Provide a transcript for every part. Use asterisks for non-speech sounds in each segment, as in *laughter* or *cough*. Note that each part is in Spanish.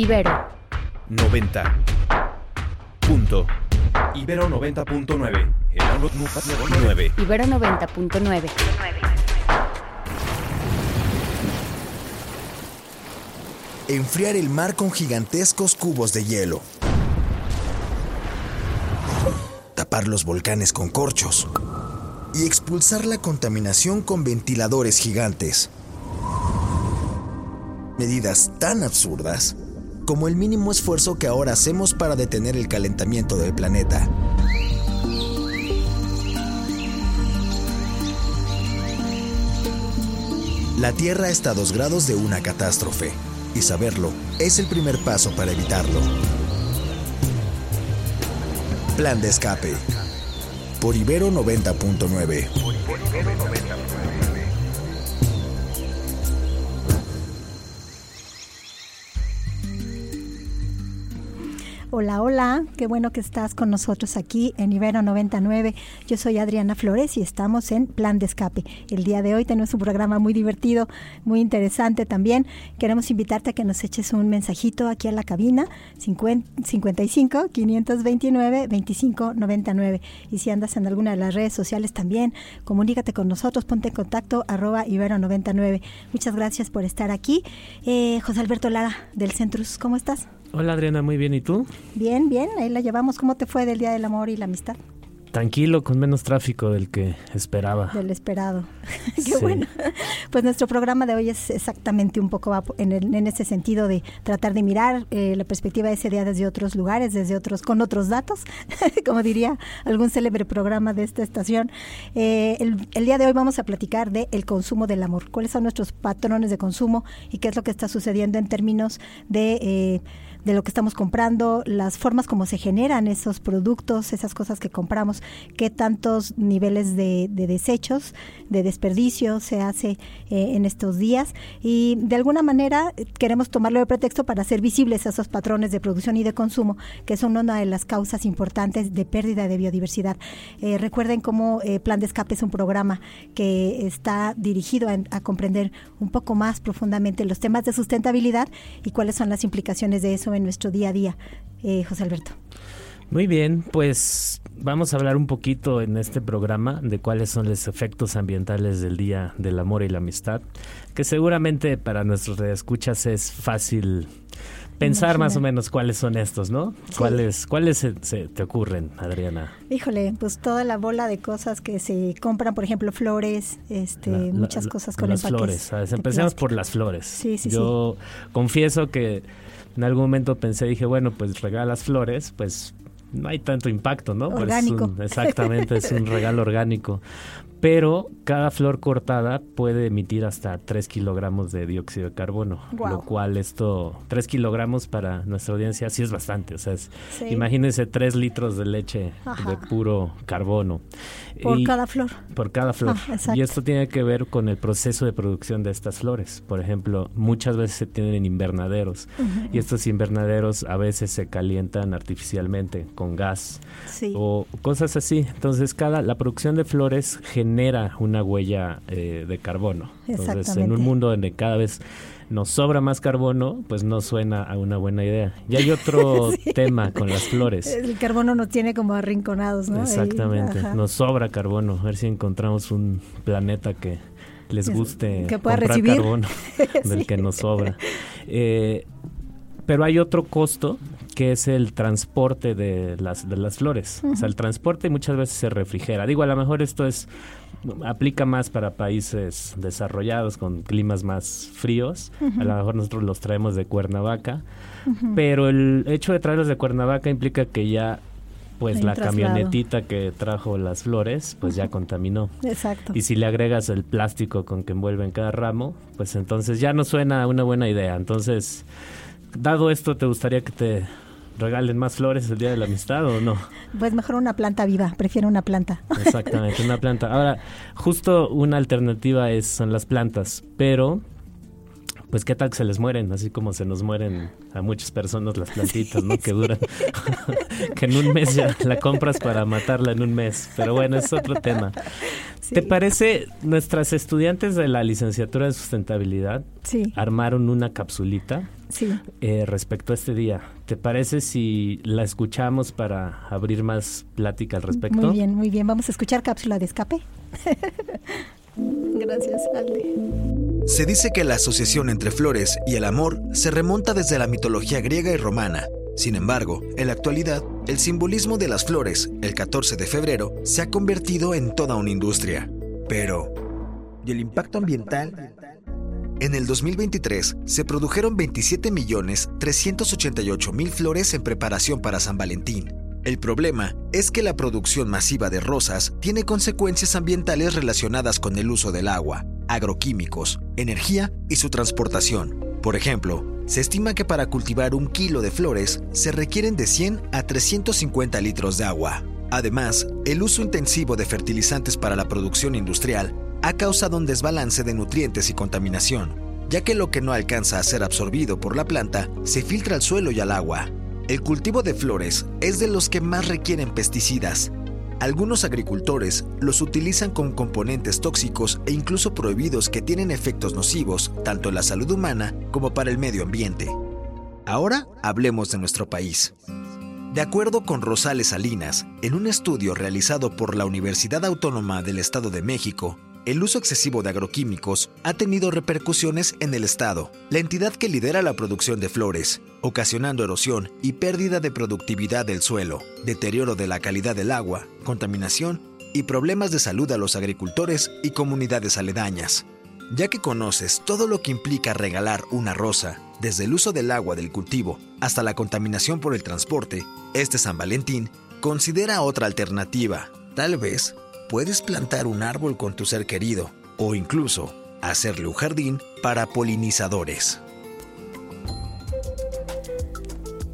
Ibero 90. Punto. Ibero 90.9. El Download 9. Ibero 90.9 Enfriar el mar con gigantescos cubos de hielo. Tapar los volcanes con corchos. Y expulsar la contaminación con ventiladores gigantes. Medidas tan absurdas como el mínimo esfuerzo que ahora hacemos para detener el calentamiento del planeta. La Tierra está a dos grados de una catástrofe, y saberlo es el primer paso para evitarlo. Plan de escape. Por Ibero 90.9. Hola, hola, qué bueno que estás con nosotros aquí en Ibero 99. Yo soy Adriana Flores y estamos en Plan de Escape. El día de hoy tenemos un programa muy divertido, muy interesante también. Queremos invitarte a que nos eches un mensajito aquí a la cabina 55 529 25 99. Y si andas en alguna de las redes sociales también, comunícate con nosotros, ponte en contacto arroba Ibero 99. Muchas gracias por estar aquí. Eh, José Alberto Lara del Centrus, ¿cómo estás? Hola Adriana, muy bien. ¿Y tú? Bien, bien, ahí la llevamos. ¿Cómo te fue del Día del Amor y la Amistad? Tranquilo, con menos tráfico del que esperaba. Del esperado. *laughs* Qué bueno. *laughs* Pues nuestro programa de hoy es exactamente un poco en, en ese sentido de tratar de mirar eh, la perspectiva de ese día desde otros lugares, desde otros, con otros datos, *laughs* como diría algún célebre programa de esta estación. Eh, el, el, día de hoy vamos a platicar de el consumo del amor. ¿Cuáles son nuestros patrones de consumo y qué es lo que está sucediendo en términos de eh, de lo que estamos comprando, las formas como se generan esos productos, esas cosas que compramos, qué tantos niveles de, desechos, de desperdicio se hace eh, en estos días y de alguna manera eh, queremos tomarlo de pretexto para hacer visibles esos patrones de producción y de consumo que son una de las causas importantes de pérdida de biodiversidad. Eh, recuerden cómo Plan de Escape es un programa que está dirigido a comprender un poco más profundamente los temas de sustentabilidad y cuáles son las implicaciones de eso en nuestro día a día, eh, José Alberto. Muy bien, pues vamos a hablar un poquito en este programa de cuáles son los efectos ambientales del Día del Amor y la Amistad, que seguramente para nuestros escuchas es fácil pensar más o menos cuáles son estos, ¿no? ¿Cuáles, cuáles se, te ocurren, Adriana? Híjole, pues toda la bola de cosas que se compran, por ejemplo, flores, este, muchas cosas con las flores. Empecemos por las flores. Sí, sí, Yo confieso que en algún momento pensé, dije, bueno, pues regalas flores, pues no hay tanto impacto, ¿no? Pues orgánico. exactamente, es un regalo orgánico *laughs* pero cada flor cortada puede emitir hasta 3 kilogramos de dióxido de carbono, lo cual esto, 3 kilogramos para nuestra audiencia sí es bastante, o sea, imagínense 3 litros de leche de puro carbono. Por cada flor. Por cada flor. Ah, y esto tiene que ver con el proceso de producción de estas flores. Por ejemplo, muchas veces se tienen invernaderos y estos invernaderos a veces se calientan artificialmente con gas o cosas así. Entonces, cada la producción de flores genera genera una huella eh, de carbono. Entonces, en un mundo donde cada vez nos sobra más carbono, pues no suena a una buena idea. Y hay otro *laughs* tema con las flores. El carbono nos tiene como arrinconados, ¿no? Exactamente, nos sobra carbono. A ver si encontramos un planeta que les guste que pueda recibir carbono *laughs* del que nos sobra. Eh, pero hay otro costo que es el transporte de las, de las flores. O sea, el transporte muchas veces se refrigera. Digo, a lo mejor esto es aplica más para países desarrollados con climas más fríos. A lo mejor nosotros los traemos de Cuernavaca, pero el hecho de traerlos de Cuernavaca implica que ya pues la camionetita que trajo las flores, pues ya contaminó. Exacto. Y si le agregas el plástico con que envuelven cada ramo, pues entonces ya no suena una buena idea. Entonces, dado esto, ¿te gustaría que te regalen más flores el día de la amistad o no? Pues mejor una planta viva, prefiero una planta. Exactamente, una planta. Ahora, justo una alternativa es son las plantas, pero pues qué tal que se les mueren, así como se nos mueren a muchas personas las plantitas, ¿no? *laughs* Que duran, *laughs* que en un mes ya la compras para matarla en un mes. Pero bueno, es otro tema. ¿Te parece, nuestras estudiantes de la licenciatura de sustentabilidad armaron una capsulita eh, respecto a este día? ¿Te parece si la escuchamos para abrir más plática al respecto? Muy bien, muy bien. Vamos a escuchar cápsula de escape. *laughs* Gracias, Alde. Se dice que la asociación entre flores y el amor se remonta desde la mitología griega y romana. Sin embargo, en la actualidad, el simbolismo de las flores, el 14 de febrero, se ha convertido en toda una industria. Pero, ¿y el impacto ambiental? En el 2023 se produjeron 27.388.000 flores en preparación para San Valentín, el problema es que la producción masiva de rosas tiene consecuencias ambientales relacionadas con el uso del agua, agroquímicos, energía y su transportación. Por ejemplo, se estima que para cultivar un kilo de flores se requieren de 100 a 350 litros de agua. Además, el uso intensivo de fertilizantes para la producción industrial ha causado un desbalance de nutrientes y contaminación, ya que lo que no alcanza a ser absorbido por la planta se filtra al suelo y al agua, el cultivo de flores es de los que más requieren pesticidas. Algunos agricultores los utilizan con componentes tóxicos e incluso prohibidos que tienen efectos nocivos tanto en la salud humana como para el medio ambiente. Ahora hablemos de nuestro país. De acuerdo con Rosales Salinas, en un estudio realizado por la Universidad Autónoma del Estado de México, el uso excesivo de agroquímicos ha tenido repercusiones en el Estado, la entidad que lidera la producción de flores, ocasionando erosión y pérdida de productividad del suelo, deterioro de la calidad del agua, contaminación y problemas de salud a los agricultores y comunidades aledañas. Ya que conoces todo lo que implica regalar una rosa, desde el uso del agua del cultivo hasta la contaminación por el transporte, este San Valentín considera otra alternativa, tal vez puedes plantar un árbol con tu ser querido o incluso hacerle un jardín para polinizadores.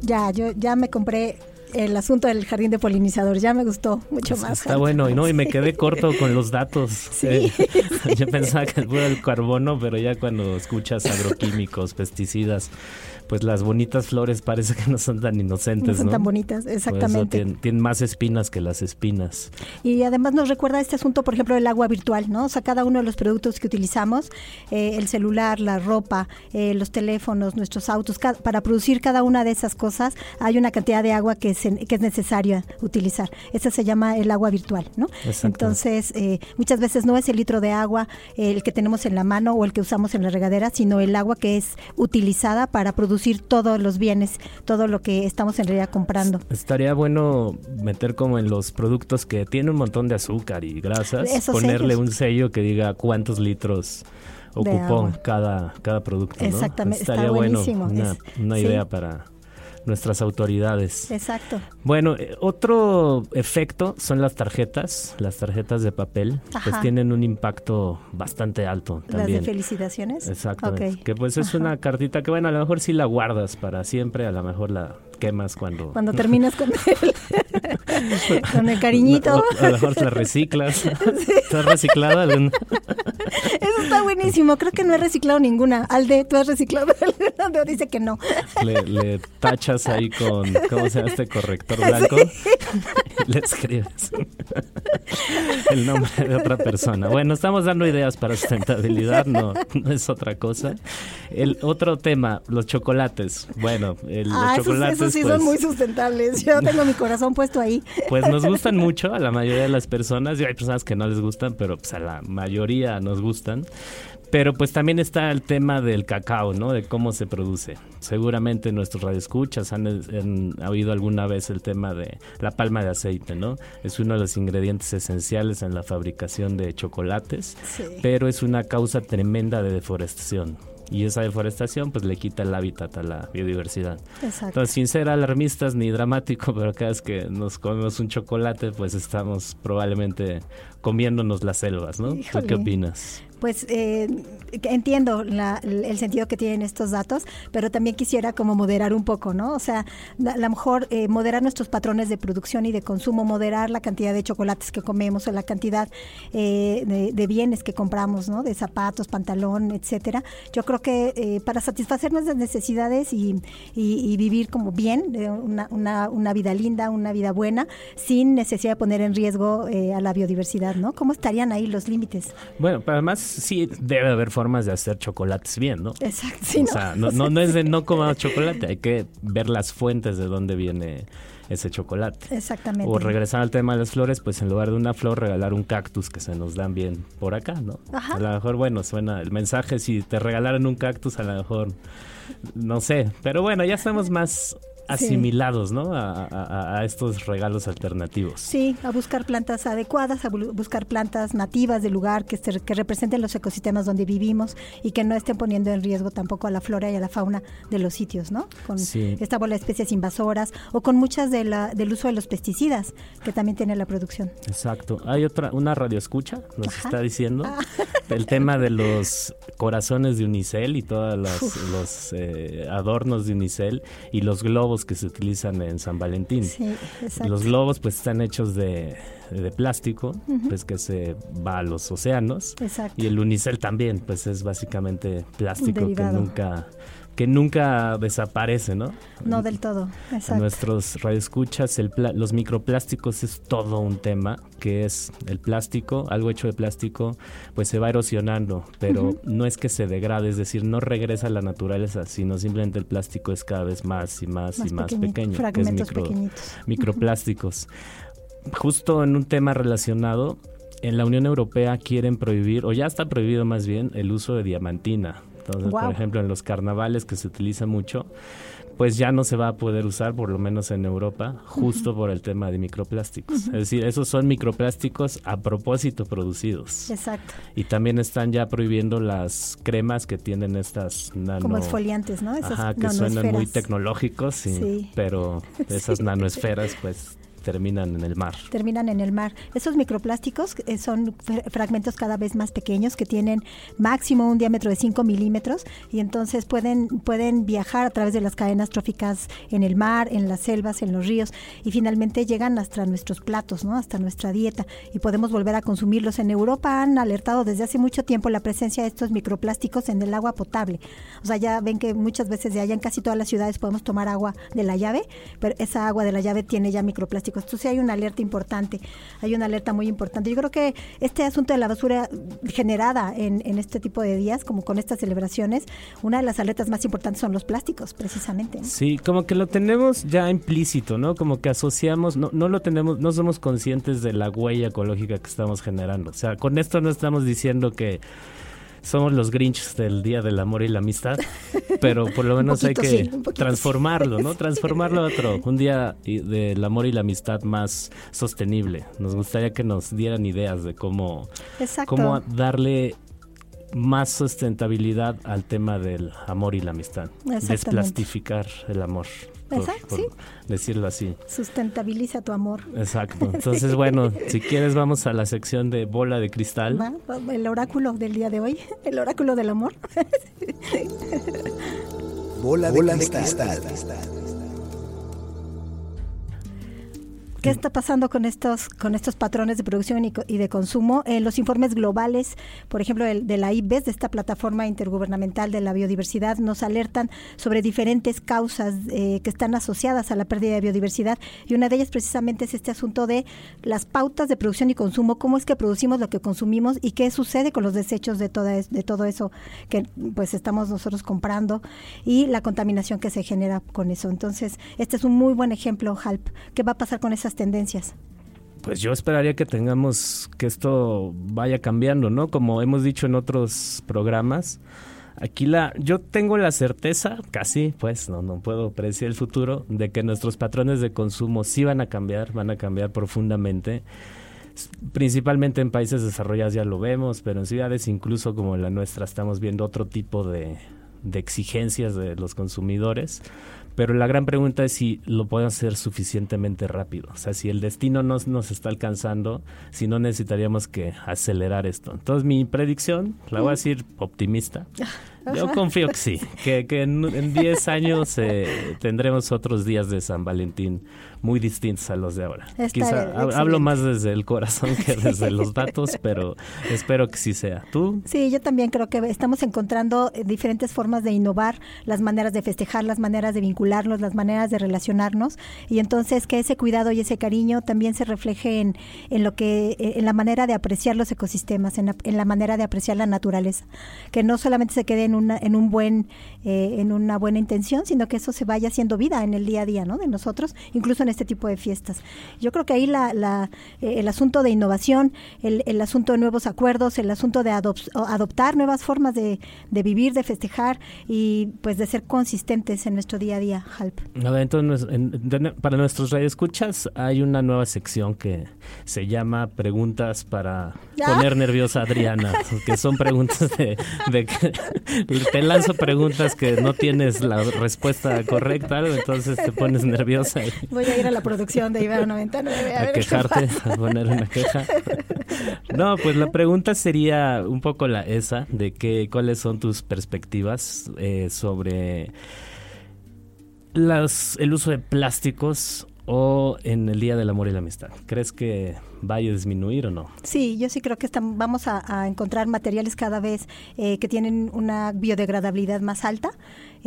Ya, yo ya me compré el asunto del jardín de polinizadores. Ya me gustó mucho más. Está bueno, y no, y me quedé *laughs* corto con los datos. Sí. Eh, *laughs* yo pensaba que era el carbono, pero ya cuando escuchas agroquímicos, pesticidas, pues las bonitas flores parece que no son tan inocentes. No son tan bonitas, exactamente. Tienen, más espinas que las espinas. Y además nos recuerda este asunto, por ejemplo, del agua virtual, ¿no? O sea, cada uno de los productos que utilizamos, eh, el celular, la ropa, eh, los teléfonos, nuestros autos, para producir cada una de esas cosas hay una cantidad de agua que, que es necesaria utilizar. Esa se llama el agua virtual, ¿no? Entonces, eh, muchas veces no es el litro de agua el que tenemos en la mano o el que usamos en la regadera, sino el agua que es utilizada para producir todos los bienes, todo lo que estamos en realidad comprando. Estaría bueno meter como en los productos que tienen un montón de azúcar y grasas, ponerle un sello que diga cuántos litros ocupó cada, cada producto. Exactamente, Estaría está bueno una, idea para nuestras autoridades. Exacto. Bueno, eh, otro efecto son las tarjetas, las tarjetas de papel, pues tienen un impacto bastante alto también. ¿Las de felicitaciones? Exacto. Que pues es una cartita que bueno, a lo mejor sí la guardas para siempre, a lo mejor la quemas cuando... Cuando terminas con el, *laughs* con el cariñito. a lo mejor la reciclas. ¿Estás reciclada? Eso está buenísimo. Creo que no he reciclado ninguna. Alde, ¿tú has reciclado alguna? Dice que no. Le, tachas ahí con, ¿cómo se llama este corrector blanco? le escribes el nombre de otra persona. Bueno, estamos dando ideas para sustentabilidad, no, no es otra cosa. El otro tema, los chocolates. Bueno, el, los chocolates sí son muy sustentables. Yo tengo mi corazón puesto ahí. Pues nos gustan mucho a la mayoría de las personas. Y hay personas que no les gustan, pero pues a la mayoría nos gustan. Pero pues también está el tema del cacao, ¿no? De cómo se produce. Seguramente nuestros radioescuchas han, han, oído alguna vez el tema de la palma de aceite, ¿no? Es uno de los ingredientes esenciales en la fabricación de chocolates, pero es una causa tremenda de deforestación y esa deforestación pues le quita el hábitat a la biodiversidad. Exacto. Entonces, sin ser alarmistas ni dramático, *laughs* pero cada vez que nos comemos un chocolate, pues estamos probablemente comiéndonos las selvas, ¿no? qué opinas? Pues eh, entiendo el sentido que tienen estos datos, pero también quisiera como moderar un poco, ¿no? O sea, a lo mejor eh, moderar nuestros patrones de producción y de consumo, moderar la cantidad de chocolates que comemos o la cantidad eh, de, bienes que compramos, ¿no? De zapatos, pantalón, etcétera. Yo creo que para satisfacer nuestras necesidades y, vivir como bien, una, una, una, vida linda, una vida buena, sin necesidad de poner en riesgo a la biodiversidad, ¿no? ¿Cómo estarían ahí los límites? Bueno, además sí debe haber formas de hacer chocolates bien, ¿no? Exacto. o sea, no, no, *laughs* es de no comer chocolate, hay que ver las fuentes de dónde viene ese chocolate. Exactamente. O regresar al tema de las flores, pues en lugar de una flor, regalar un cactus que se nos dan bien por acá, ¿no? Ajá. A lo mejor, bueno, suena el mensaje, si te regalaran un cactus, a lo mejor, no sé, pero bueno, ya estamos más asimilados, ¿no? A, estos regalos alternativos. Sí, a buscar plantas adecuadas, a buscar plantas nativas del lugar que, que representen los ecosistemas donde vivimos y que no estén poniendo en riesgo tampoco a la flora y a la fauna de los sitios, ¿no? Con esta bola de especies invasoras o con muchas de la, del uso de los pesticidas que también tiene la producción. Exacto. Hay otra, una radio escucha, nos está diciendo, ah. *laughs* el tema de los corazones de unicel y todos los, eh, adornos de unicel y los globos que se utilizan en San Valentín. Los globos pues están hechos de, plástico, pues que se va a los océanos. Y el unicel también, pues es básicamente plástico que nunca que nunca desaparece, ¿no? No del todo, exacto. nuestros radioescuchas, el los microplásticos es todo un tema, que es el plástico, algo hecho de plástico, pues se va erosionando, pero no es que se degrade, es decir, no regresa a la naturaleza, sino simplemente el plástico es cada vez más y más, y más pequeño, que es micro, microplásticos. Justo en un tema relacionado, en la Unión Europea quieren prohibir, o ya está prohibido más bien, el uso de diamantina entonces, por ejemplo, en los carnavales que se utiliza mucho, pues ya no se va a poder usar, por lo menos en Europa, justo por el tema de microplásticos. Es decir, esos son microplásticos a propósito producidos. Exacto. Y también están ya prohibiendo las cremas que tienen estas nano... Como exfoliantes, ¿no? Esas ajá, que suenan muy tecnológicos, sí. pero *laughs* esas nanoesferas pues terminan en el mar. Terminan en el mar. Esos microplásticos eh, son fragmentos cada vez más pequeños que tienen máximo un diámetro de 5 milímetros y entonces pueden, pueden viajar a través de las cadenas tróficas en el mar, en las selvas, en los ríos y finalmente llegan hasta nuestros platos, ¿no? hasta nuestra dieta y podemos volver a consumirlos. En Europa han alertado desde hace mucho tiempo la presencia de estos microplásticos en el agua potable. O sea, ya ven que muchas veces de allá en casi todas las ciudades podemos tomar agua de la llave, pero esa agua de la llave tiene ya microplásticos esto sí hay una alerta importante, hay una alerta muy importante. Yo creo que este asunto de la basura generada en, este tipo de días, como con estas celebraciones, una de las alertas más importantes son los plásticos, precisamente. Sí, como que lo tenemos ya implícito, ¿no? Como que asociamos, no, no lo tenemos, no somos conscientes de la huella ecológica que estamos generando. O sea, con esto no estamos diciendo que somos los Grinches del Día del Amor y la Amistad, pero por lo *laughs* menos hay que transformarlo, ¿no? *laughs* Transformarlo a otro, un día del amor y la amistad más sostenible. Nos gustaría que nos dieran ideas de cómo, cómo darle más sustentabilidad al tema del amor y la amistad. Desplastificar el amor decirlo así. Sustentabiliza tu amor. Exacto. *laughs* Entonces, bueno, si quieres vamos a la sección de bola de cristal. el oráculo del día de hoy, el oráculo del amor. *laughs* bola de, cristal. ¿Qué está pasando con estos, con estos patrones de producción y, de consumo? En los informes globales, por ejemplo, de, la IBES, de esta plataforma intergubernamental de la biodiversidad, nos alertan sobre diferentes causas eh, que están asociadas a la pérdida de biodiversidad y una de ellas precisamente es este asunto de las pautas de producción y consumo, cómo es que producimos lo que consumimos y qué sucede con los desechos de, toda, de todo eso que pues estamos nosotros comprando y la contaminación que se genera con eso. Entonces, este es un muy buen ejemplo, Halp. ¿Qué va a pasar con esas tendencias? Pues yo esperaría que tengamos que esto vaya cambiando, ¿no? Como hemos dicho en otros programas, aquí la yo tengo la certeza, casi, pues no no puedo predecir el futuro de que nuestros patrones de consumo sí van a cambiar, van a cambiar profundamente. Principalmente en países desarrollados ya lo vemos, pero en ciudades incluso como la nuestra estamos viendo otro tipo de de exigencias de los consumidores pero la gran pregunta es si lo pueden hacer suficientemente rápido. O sea, si el destino no nos está alcanzando, si no necesitaríamos que acelerar esto. Entonces, mi predicción, la voy a decir optimista. *laughs* Yo confío que sí, que, en 10 años eh, tendremos otros días de San Valentín muy distintos a los de ahora. Quizá hablo más desde el corazón que *laughs* desde los datos, pero espero que sí sea. ¿Tú? Sí, yo también creo que estamos encontrando eh, diferentes formas de innovar, las maneras de festejar, las maneras de vincularnos, las maneras de relacionarnos y entonces que ese cuidado y ese cariño también se refleje en, en lo que eh, en la manera de apreciar los ecosistemas, en la, en la manera de apreciar la naturaleza, que no solamente se quede en una en un buen eh, en una buena intención, sino que eso se vaya haciendo vida en el día a día, ¿no? De nosotros, incluso en este tipo de fiestas. Yo creo que ahí la, la eh, el asunto de innovación, el, el, asunto de nuevos acuerdos, el asunto de adoptar nuevas formas de, de, vivir, de festejar y pues de ser consistentes en nuestro día a día, Halp. entonces, para nuestros radioescuchas hay una nueva sección que se llama Preguntas para poner nerviosa a Adriana, *laughs* que son preguntas de, de te lanzo preguntas que no tienes la respuesta correcta, entonces te pones nerviosa. Voy a ir a la producción de Ibero 99 a, quejarte, a poner una queja. No, pues la pregunta sería un poco la esa, de que, cuáles son tus perspectivas eh, sobre las, el uso de plásticos o en el Día del Amor y la Amistad? ¿Crees que vaya a disminuir o no? Sí, yo sí creo que estamos, vamos a, encontrar materiales cada vez eh, que tienen una biodegradabilidad más alta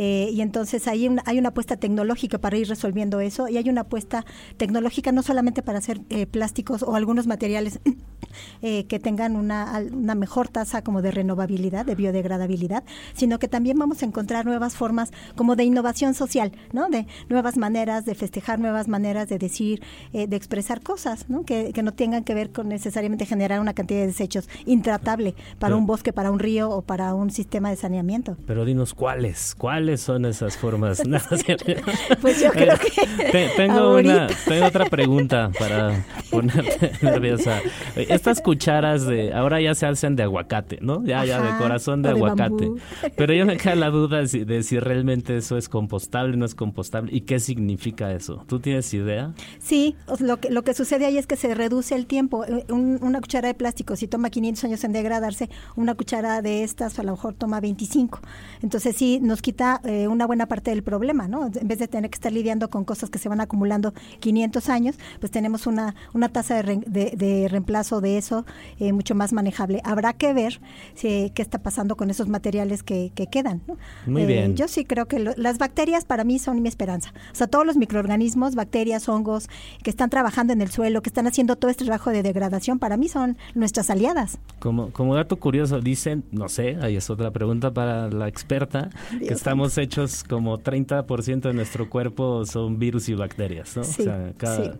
eh, y entonces hay una, hay una apuesta tecnológica para ir resolviendo eso y hay una apuesta tecnológica no solamente para hacer eh, plásticos o algunos materiales *coughs* que tengan una, una mejor tasa como de renovabilidad, de biodegradabilidad, sino que también vamos a encontrar nuevas formas como de innovación social, ¿no? De nuevas maneras de festejar, nuevas maneras de decir, de expresar cosas, ¿no? Que, que no tengan que ver con necesariamente generar una cantidad de desechos intratable para un bosque, para un río o para un sistema de saneamiento. Pero dinos cuáles, cuáles son esas formas. *laughs* pues yo creo que tengo una, tengo otra pregunta para ponerte *laughs* nerviosa. Estas cucharas de ahora ya se hacen de aguacate, ¿no? Ya, ya de corazón de aguacate. Pero yo me queda la duda de si realmente eso es compostable, no es compostable y qué significa eso. ¿Tú tienes idea? Sí, lo que lo que sucede ahí es que se reduce el tiempo. Eh, una cuchara de plástico, si toma 500 años en degradarse, una cuchara de estas a lo mejor toma 25. Entonces sí, nos quita eh, una buena parte del problema, ¿no? En vez de tener que estar lidiando con cosas que se van acumulando 500 años, pues tenemos una, una tasa de, reemplazo de eso eh, mucho más manejable. Habrá que ver qué está pasando con esos materiales que, quedan. Muy bien. Yo sí creo que las bacterias para mí son mi esperanza. O sea, todos los microorganismos, bacterias, hongos, que están trabajando en el suelo, que están haciendo todo este trabajo de degradación para mí son nuestras aliadas. Como, como dato curioso, dicen, no sé, ahí es otra pregunta para la experta, que estamos hechos como 30% de nuestro cuerpo son virus y bacterias, ¿no? o sea, cada,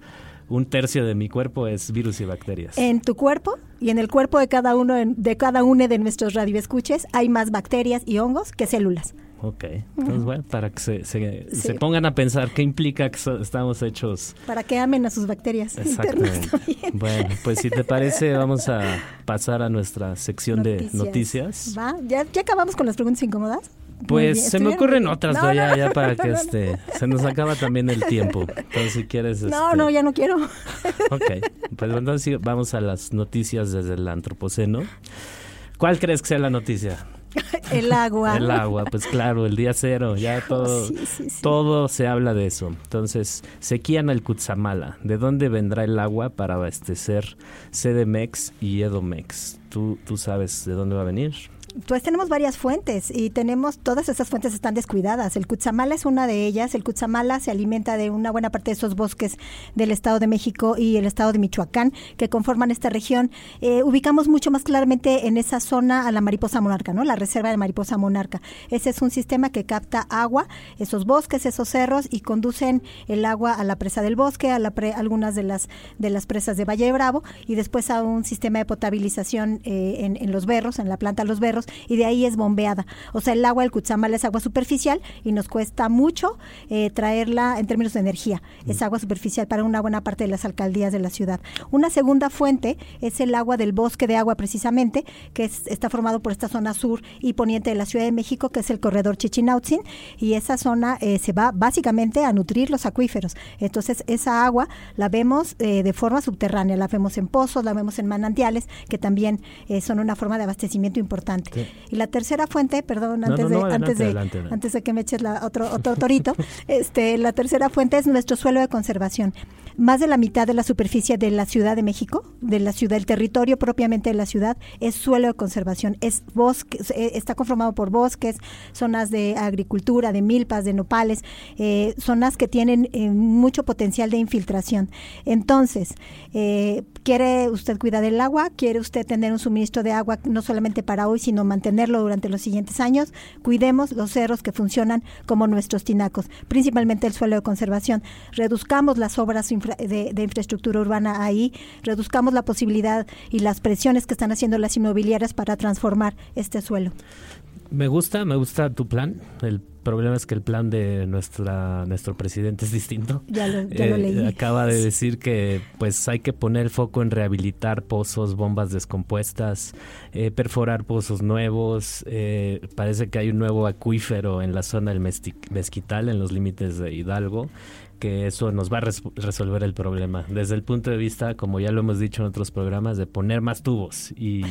un tercio de mi cuerpo es virus y bacterias. En tu cuerpo y en el cuerpo de cada uno de cada uno de nuestros radioescuches hay más bacterias y hongos que células. Ok, entonces bueno, para que se, se, pongan a pensar qué implica que estamos hechos. Para que amen a sus bacterias. Exactamente. Bueno, pues si te parece, vamos a pasar a nuestra sección de noticias. ¿Va? ¿Ya, ¿Ya acabamos con las preguntas incómodas? Pues se me ocurren otras, ya, ya, para que este se nos acaba también el tiempo. Entonces, si quieres. No, este no, ya no quiero. *laughs* Ok, pues entonces vamos a las noticias desde el Antropoceno. ¿Cuál crees que sea la noticia? *laughs* el agua. *laughs* El agua, pues claro, el día cero, ya todo, todo se habla de eso. Entonces, sequía en el Cutzamala. ¿De dónde vendrá el agua para abastecer CDMEX y Edomex? ¿Tú, ¿Tú sabes de dónde va a venir? Pues tenemos varias fuentes y tenemos, todas esas fuentes están descuidadas. El Cutzamala es una de ellas. El Cutzamala se alimenta de una buena parte de esos bosques del Estado de México y el Estado de Michoacán que conforman esta región. Eh, ubicamos mucho más claramente en esa zona a la mariposa monarca, ¿no? La reserva de mariposa monarca. Ese es un sistema que capta agua, esos bosques, esos cerros y conducen el agua a la presa del bosque, a la algunas de las, de las presas de Valle Bravo y después a un sistema de potabilización eh, en, en los berros, en la planta de los berros y de ahí es bombeada. O sea, el agua del Cuchamal es agua superficial y nos cuesta mucho eh, traerla en términos de energía. Es agua superficial para una buena parte de las alcaldías de la ciudad. Una segunda fuente es el agua del bosque de agua precisamente, que está formado por esta zona sur y poniente de la Ciudad de México, que es el corredor Chichinautzin, y esa zona eh, se va básicamente a nutrir los acuíferos. Entonces, esa agua la vemos eh, de forma subterránea, la vemos en pozos, la vemos en manantiales, que también eh, son una forma de abastecimiento importante. Y la tercera fuente, perdón, antes, de, antes, de, antes de que me eches la, otro, otro torito, *laughs* este, la tercera fuente es nuestro suelo de conservación más de la mitad de la superficie de la Ciudad de México, de la ciudad, del territorio propiamente de la ciudad, es suelo de conservación, es bosque, eh, está conformado por bosques, zonas de agricultura, de milpas, de nopales, eh, zonas que tienen eh, mucho potencial de infiltración. Entonces, ¿quiere usted cuidar del agua? ¿Quiere usted tener un suministro de agua no solamente para hoy, sino mantenerlo durante los siguientes años? Cuidemos los cerros que funcionan como nuestros tinacos, principalmente el suelo de conservación. Reduzcamos las obras de, infraestructura urbana ahí, reduzcamos la posibilidad y las presiones que están haciendo las inmobiliarias para transformar este suelo. Me gusta, me gusta tu plan. El problema es que el plan de nuestra nuestro presidente es distinto. Ya lo, eh, leí. Acaba de decir que pues hay que poner el foco en rehabilitar pozos, bombas descompuestas, eh, perforar pozos nuevos. Eh, parece que hay un nuevo acuífero en la zona del Mezquital, en los límites de Hidalgo que eso nos va a resolver el problema. Desde el punto de vista, como ya lo hemos dicho en otros programas, de poner más tubos y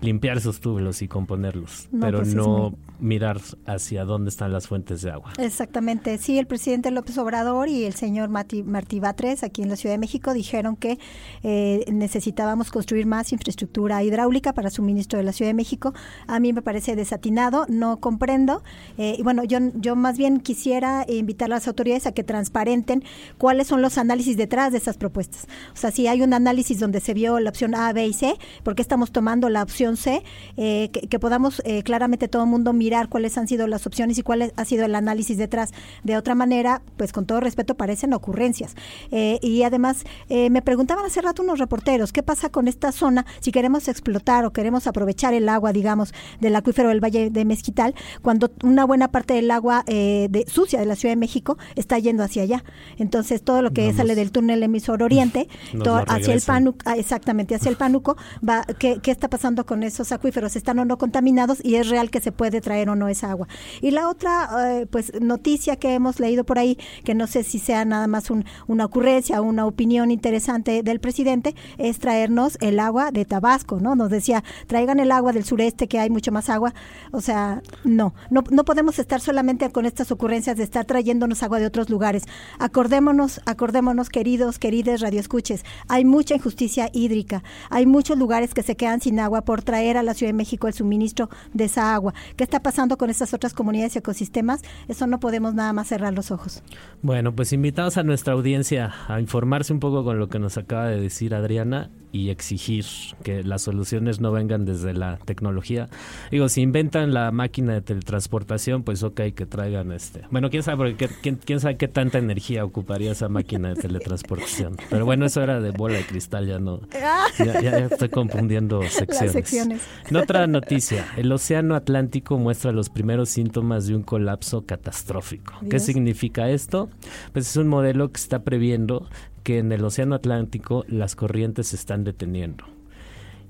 limpiar esos tubos y componerlos, pero pues no mirar hacia dónde están las fuentes de agua. Exactamente. Sí, el presidente López Obrador y el señor Martí, Martí Batres, aquí en la Ciudad de México, dijeron que eh, necesitábamos construir más infraestructura hidráulica para suministro de la Ciudad de México. A mí me parece desatinado, no comprendo. Eh, y bueno, yo, yo más bien quisiera invitar a las autoridades a que transparenten cuáles son los análisis detrás de esas propuestas. O sea, si hay un análisis donde se vio la opción A, B y C, ¿por qué estamos tomando la opción C? Eh, que, podamos eh, claramente todo el mundo mirar cuáles han sido las opciones y cuál ha sido el análisis detrás. De otra manera, pues con todo respeto, parecen ocurrencias. Eh, y además, me preguntaban hace rato unos reporteros, ¿qué pasa con esta zona si queremos explotar o queremos aprovechar el agua, digamos, del acuífero del Valle de Mezquital, cuando una buena parte del agua de, sucia de la Ciudad de México está yendo hacia allá? Entonces, todo lo que sale del túnel emisor oriente, *laughs* hacia el Pánuco, ah, exactamente, hacia el Pánuco, va, ¿qué, ¿qué, está pasando con esos acuíferos? ¿Están o no contaminados? Y es real que se puede traer o no esa agua. Y la otra, eh, pues, noticia que hemos leído por ahí, que no sé si sea nada más una ocurrencia o una opinión interesante del presidente, es traernos el agua de Tabasco, ¿no? Nos decía, traigan el agua del sureste, que hay mucho más agua. O sea, no, no, no podemos estar solamente con estas ocurrencias de estar trayéndonos agua de otros lugares. Acordémonos, acordémonos, queridos, queridas radioescuches, hay mucha injusticia hídrica, hay muchos lugares que se quedan sin agua por traer a la Ciudad de México el suministro de esa agua. ¿Qué está pasando con estas otras comunidades y ecosistemas? Eso no podemos nada más cerrar los ojos. Bueno, pues invitados a nuestra audiencia a informarse un poco con lo que nos acaba de decir Adriana y exigir que las soluciones no vengan desde la tecnología. Digo, si inventan la máquina de teletransportación, pues ok, que traigan este. Bueno, quién sabe, porque quién, quién sabe qué tanta energía ocuparía esa máquina de teletransportación. Pero bueno, eso era de bola de cristal, ya no. Ya, estoy confundiendo secciones. secciones. En otra noticia, el Océano Atlántico muestra los primeros síntomas de un colapso catastrófico. ¿Qué significa esto? Pues es un modelo que está previendo que en el Océano Atlántico las corrientes se están deteniendo.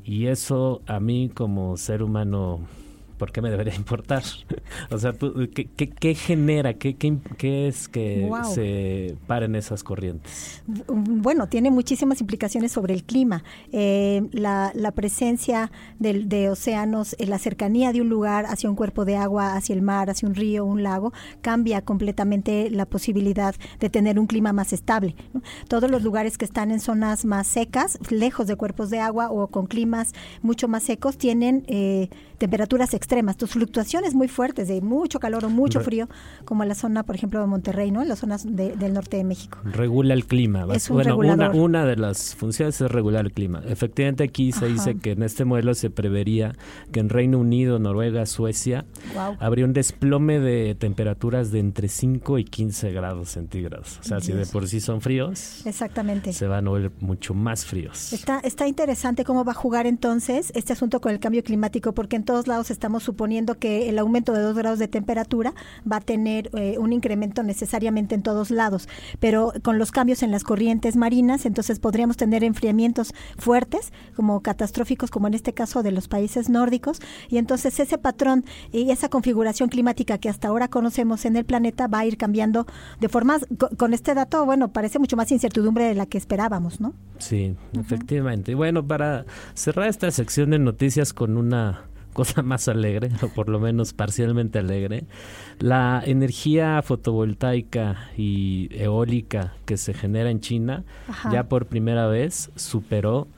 Y eso a mí como ser humano ¿por qué me debería *laughs* importar? o sea, ¿qué, genera? ¿Qué, qué, es que se paren esas corrientes? Bueno, tiene muchísimas implicaciones sobre el clima. Eh, la, presencia de, océanos, la cercanía de un lugar hacia un cuerpo de agua, hacia el mar, hacia un río, un lago, cambia completamente la posibilidad de tener un clima más estable. Todos los lugares que están en zonas más secas, lejos de cuerpos de agua o con climas mucho más secos, tienen eh, temperaturas extremas extremas, tus fluctuaciones muy fuertes de mucho calor o mucho frío, como en la zona, por ejemplo, de Monterrey, ¿no? En las zonas del norte de México. Regula el clima. Es un bueno, una, una de las funciones es regular el clima. Efectivamente, aquí se Ajá. dice que en este modelo se prevería que en Reino Unido, Noruega, Suecia, Wow. habría un desplome de temperaturas de entre 5 y 15 grados centígrados. O sea, si de Dios. por sí son fríos, Exactamente. se van a volver mucho más fríos. Está, está interesante cómo va a jugar entonces este asunto con el cambio climático, porque en todos lados estamos suponiendo que el aumento de dos grados de temperatura va a tener eh, un incremento necesariamente en todos lados, pero con los cambios en las corrientes marinas, entonces podríamos tener enfriamientos fuertes, como catastróficos, como en este caso de los países nórdicos, y entonces ese patrón y esa configuración climática que hasta ahora conocemos en el planeta va a ir cambiando de formas, co- con este dato, bueno, parece mucho más incertidumbre de la que esperábamos, ¿no? Sí, efectivamente. Y bueno, para cerrar esta sección de noticias con una cosa más alegre, o por lo menos parcialmente alegre, la energía fotovoltaica y eólica que se genera en China Ajá. ya por primera vez superó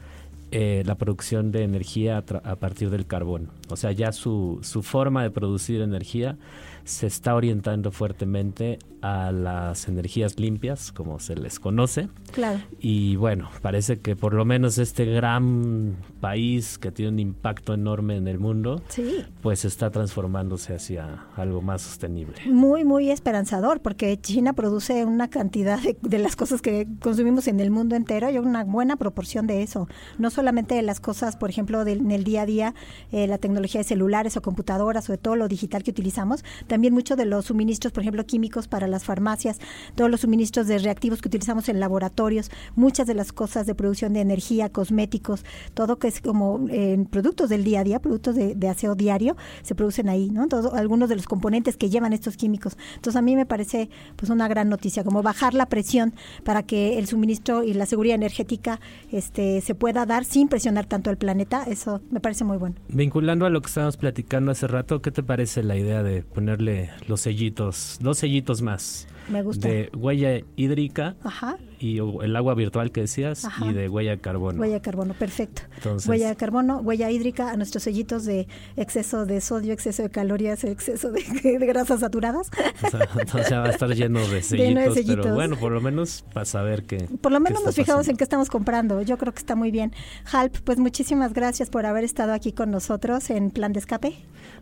eh, la producción de energía a, tra- a partir del carbón. O sea, ya su, su forma de producir energía se está orientando fuertemente a las energías limpias, como se les conoce. Claro. Y bueno, parece que por lo menos este gran país que tiene un impacto enorme en el mundo, Sí. pues está transformándose hacia algo más sostenible. Muy, muy esperanzador, porque China produce una cantidad de, de las cosas que consumimos en el mundo entero y una buena proporción de eso. No solamente de las cosas, por ejemplo, del, en el día a día, eh, la tecnología de celulares o computadoras o de todo lo digital que utilizamos, también mucho de los suministros, por ejemplo, químicos para las farmacias, todos los suministros de reactivos que utilizamos en laboratorios, muchas de las cosas de producción de energía, cosméticos, todo que es como eh, productos del día a día, productos de, aseo diario, se producen ahí, ¿no? Todo, algunos de los componentes que llevan estos químicos. Entonces a mí me parece pues una gran noticia, como bajar la presión para que el suministro y la seguridad energética este se pueda dar sin presionar tanto al planeta, eso me parece muy bueno. Vinculando a lo que estábamos platicando hace rato, ¿qué te parece la idea de ponerle los sellitos, dos sellitos más? us. Me gusta. De huella hídrica Ajá. y el agua virtual que decías Ajá. y de huella de carbono. Huella de carbono, perfecto. Entonces- huella de carbono, huella hídrica a nuestros sellitos de exceso de sodio, exceso de calorías, exceso de, *laughs* de grasas saturadas. O sea, entonces va a estar lleno de sellitos, *laughs* Lleno de pero bueno, por lo menos para saber que... Por lo menos nos fijamos pasando. en qué estamos comprando. Yo creo que está muy bien. Halp, pues muchísimas gracias por haber estado aquí con nosotros en Plan de Escape.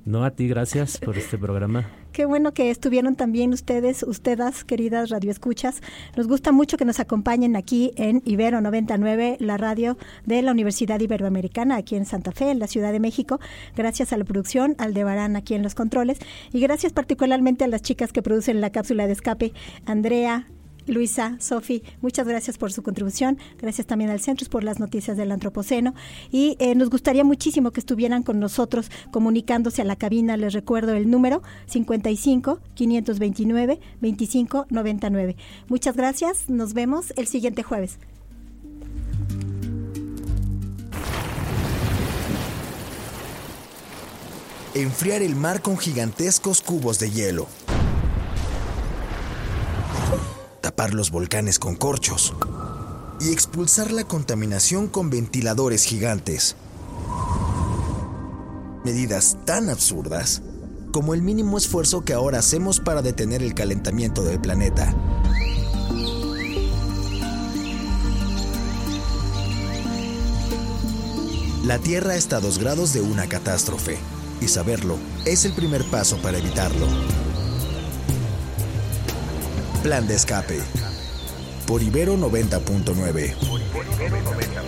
No, a ti gracias por este programa. Qué bueno que estuvieron también ustedes, ustedes, queridas radioescuchas. Nos gusta mucho que nos acompañen aquí en Ibero 99, la radio de la Universidad Iberoamericana, aquí en Santa Fe, en la Ciudad de México. Gracias a la producción, al Debarán aquí en los controles. Y gracias particularmente a las chicas que producen la cápsula de escape, Andrea, Luisa, Sofi, muchas gracias por su contribución. Gracias también al Centros por las noticias del Antropoceno. Y eh, nos gustaría muchísimo que estuvieran con nosotros comunicándose a la cabina. Les recuerdo el número 55 529 25 99. Muchas gracias. Nos vemos el siguiente jueves. Enfriar el mar con gigantescos cubos de hielo. Los volcanes con corchos. Y expulsar la contaminación con ventiladores gigantes. Medidas tan absurdas como el mínimo esfuerzo que ahora hacemos para detener el calentamiento del planeta. La Tierra está a dos grados de una catástrofe, y saberlo es el primer paso para evitarlo. Plan de escape. Por Ibero 90.9.